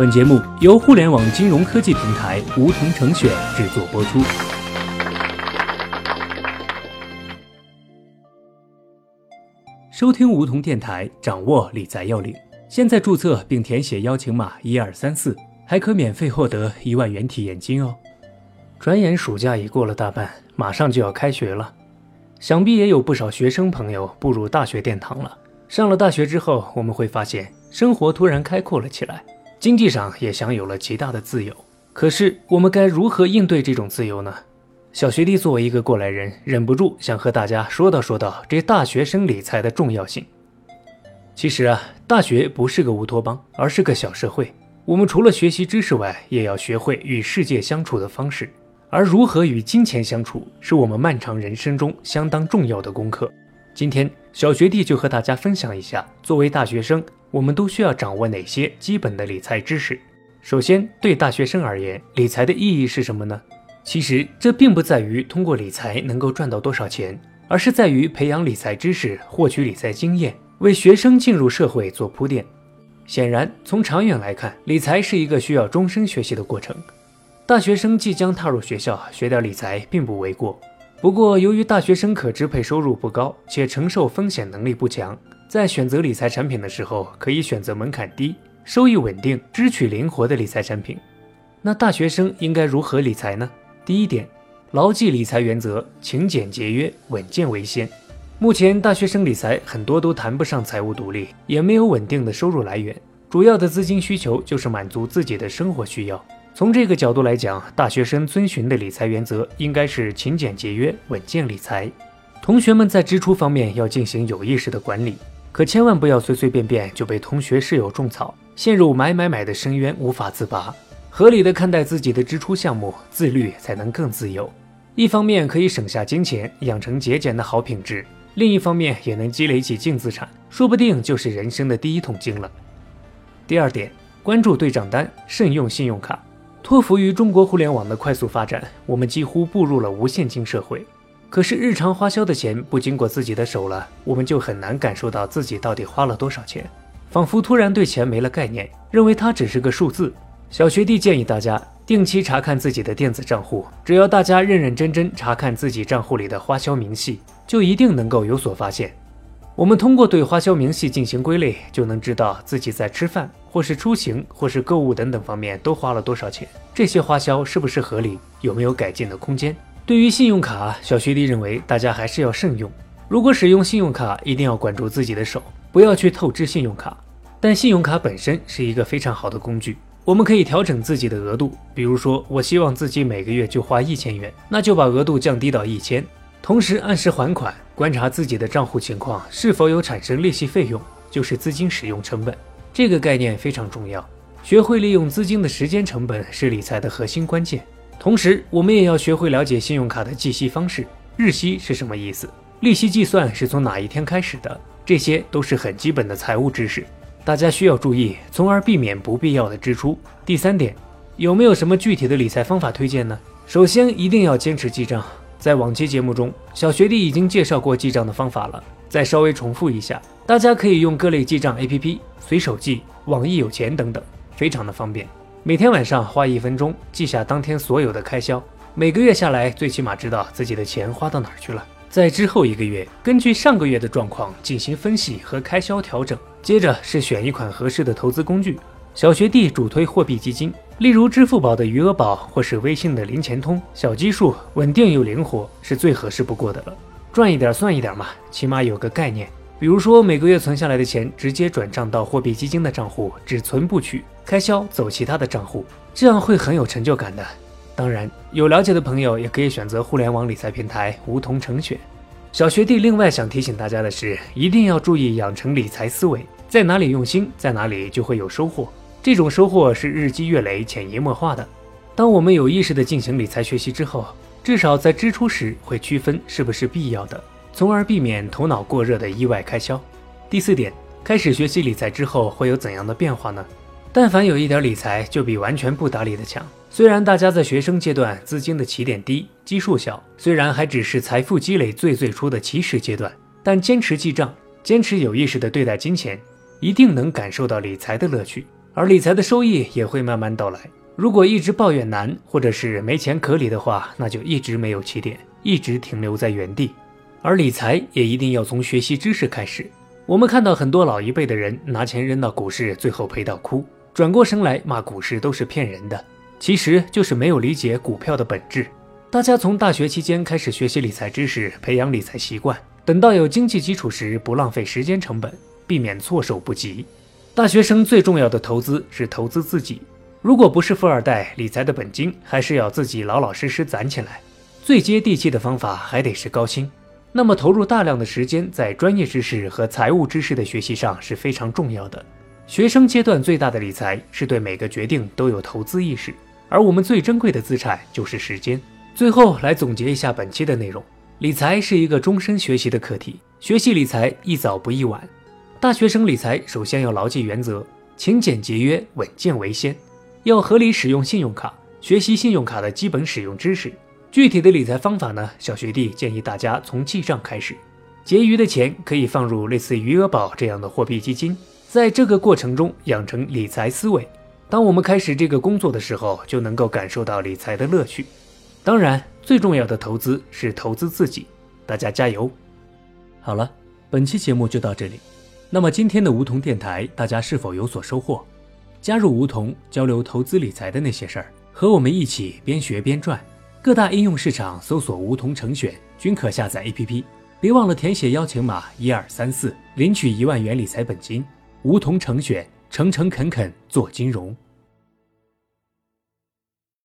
本节目由互联网金融科技平台梧桐城选制作播出。收听梧桐电台，掌握理财要领。现在注册并填写邀请码一二三四，还可免费获得一万元体验金哦。转眼暑假已过了大半，马上就要开学了，想必也有不少学生朋友步入大学殿堂了。上了大学之后，我们会发现生活突然开阔了起来，经济上也享有了极大的自由。可是，我们该如何应对这种自由呢？小学弟作为一个过来人，忍不住想和大家说道说道这大学生理财的重要性。其实啊，大学不是个乌托邦，而是个小社会。我们除了学习知识外，也要学会与世界相处的方式。而如何与金钱相处，是我们漫长人生中相当重要的功课。今天，小学弟就和大家分享一下，作为大学生，我们都需要掌握哪些基本的理财知识。首先，对大学生而言，理财的意义是什么呢？其实这并不在于通过理财能够赚到多少钱，而是在于培养理财知识，获取理财经验，为学生进入社会做铺垫。显然，从长远来看，理财是一个需要终身学习的过程。大学生即将踏入学校，学点理财并不为过。不过，由于大学生可支配收入不高，且承受风险能力不强，在选择理财产品的时候，可以选择门槛低、收益稳定、支取灵活的理财产品。那大学生应该如何理财呢？第一点，牢记理财原则，勤俭节约，稳健为先。目前大学生理财很多都谈不上财务独立，也没有稳定的收入来源，主要的资金需求就是满足自己的生活需要。从这个角度来讲，大学生遵循的理财原则应该是勤俭节约、稳健理财。同学们在支出方面要进行有意识的管理，可千万不要随随便便就被同学室友种草，陷入买买买的深渊无法自拔。合理的看待自己的支出项目，自律才能更自由。一方面可以省下金钱，养成节俭的好品质；另一方面也能积累起净资产，说不定就是人生的第一桶金了。第二点，关注对账单，慎用信用卡。托福于中国互联网的快速发展，我们几乎步入了无现金社会。可是日常花销的钱不经过自己的手了，我们就很难感受到自己到底花了多少钱，仿佛突然对钱没了概念，认为它只是个数字。小学弟建议大家定期查看自己的电子账户，只要大家认认真真查看自己账户里的花销明细，就一定能够有所发现。我们通过对花销明细进行归类，就能知道自己在吃饭或是出行或是购物等等方面都花了多少钱，这些花销是不是合理，有没有改进的空间。对于信用卡，小学弟认为大家还是要慎用。如果使用信用卡，一定要管住自己的手，不要去透支信用卡。但信用卡本身是一个非常好的工具。我们可以调整自己的额度，比如说，我希望自己每个月就花一千元，那就把额度降低到一千，同时按时还款，观察自己的账户情况是否有产生利息费用，就是资金使用成本。这个概念非常重要，学会利用资金的时间成本是理财的核心关键。同时，我们也要学会了解信用卡的计息方式，日息是什么意思，利息计算是从哪一天开始的，这些都是很基本的财务知识。大家需要注意，从而避免不必要的支出。第三点，有没有什么具体的理财方法推荐呢？首先，一定要坚持记账。在往期节目中，小学弟已经介绍过记账的方法了，再稍微重复一下。大家可以用各类记账 APP，随手记、网易有钱等等，非常的方便。每天晚上花一分钟记下当天所有的开销，每个月下来，最起码知道自己的钱花到哪儿去了。在之后一个月，根据上个月的状况进行分析和开销调整。接着是选一款合适的投资工具。小学弟主推货币基金，例如支付宝的余额宝或是微信的零钱通，小基数，稳定又灵活，是最合适不过的了。赚一点算一点嘛，起码有个概念。比如说每个月存下来的钱直接转账到货币基金的账户，只存不取，开销走其他的账户，这样会很有成就感的。当然，有了解的朋友也可以选择互联网理财平台梧桐成选。小学弟另外想提醒大家的是，一定要注意养成理财思维，在哪里用心，在哪里就会有收获。这种收获是日积月累、潜移默化的。当我们有意识地进行理财学习之后，至少在支出时会区分是不是必要的，从而避免头脑过热的意外开销。第四点，开始学习理财之后会有怎样的变化呢？但凡有一点理财，就比完全不打理的强。虽然大家在学生阶段资金的起点低，基数小，虽然还只是财富积累最最初的起始阶段，但坚持记账，坚持有意识的对待金钱，一定能感受到理财的乐趣。而理财的收益也会慢慢到来。如果一直抱怨难，或者是没钱可理的话，那就一直没有起点，一直停留在原地。而理财也一定要从学习知识开始。我们看到很多老一辈的人拿钱扔到股市，最后赔到哭，转过身来骂股市都是骗人的，其实就是没有理解股票的本质。大家从大学期间开始学习理财知识，培养理财习惯，等到有经济基础时，不浪费时间成本，避免措手不及。大学生最重要的投资是投资自己。如果不是富二代，理财的本金还是要自己老老实实攒起来。最接地气的方法还得是高薪。那么，投入大量的时间在专业知识和财务知识的学习上是非常重要的。学生阶段最大的理财是对每个决定都有投资意识，而我们最珍贵的资产就是时间。最后来总结一下本期的内容：理财是一个终身学习的课题，学习理财宜早不宜晚。大学生理财首先要牢记原则：勤俭节约，稳健为先。要合理使用信用卡，学习信用卡的基本使用知识。具体的理财方法呢？小学弟建议大家从记账开始，结余的钱可以放入类似余额宝这样的货币基金，在这个过程中养成理财思维。当我们开始这个工作的时候，就能够感受到理财的乐趣。当然，最重要的投资是投资自己。大家加油！好了，本期节目就到这里。那么今天的梧桐电台，大家是否有所收获？加入梧桐交流投资理财的那些事儿，和我们一起边学边赚。各大应用市场搜索“梧桐成选”均可下载 APP。别忘了填写邀请码一二三四，领取一万元理财本金。梧桐成选，诚诚恳恳做金融。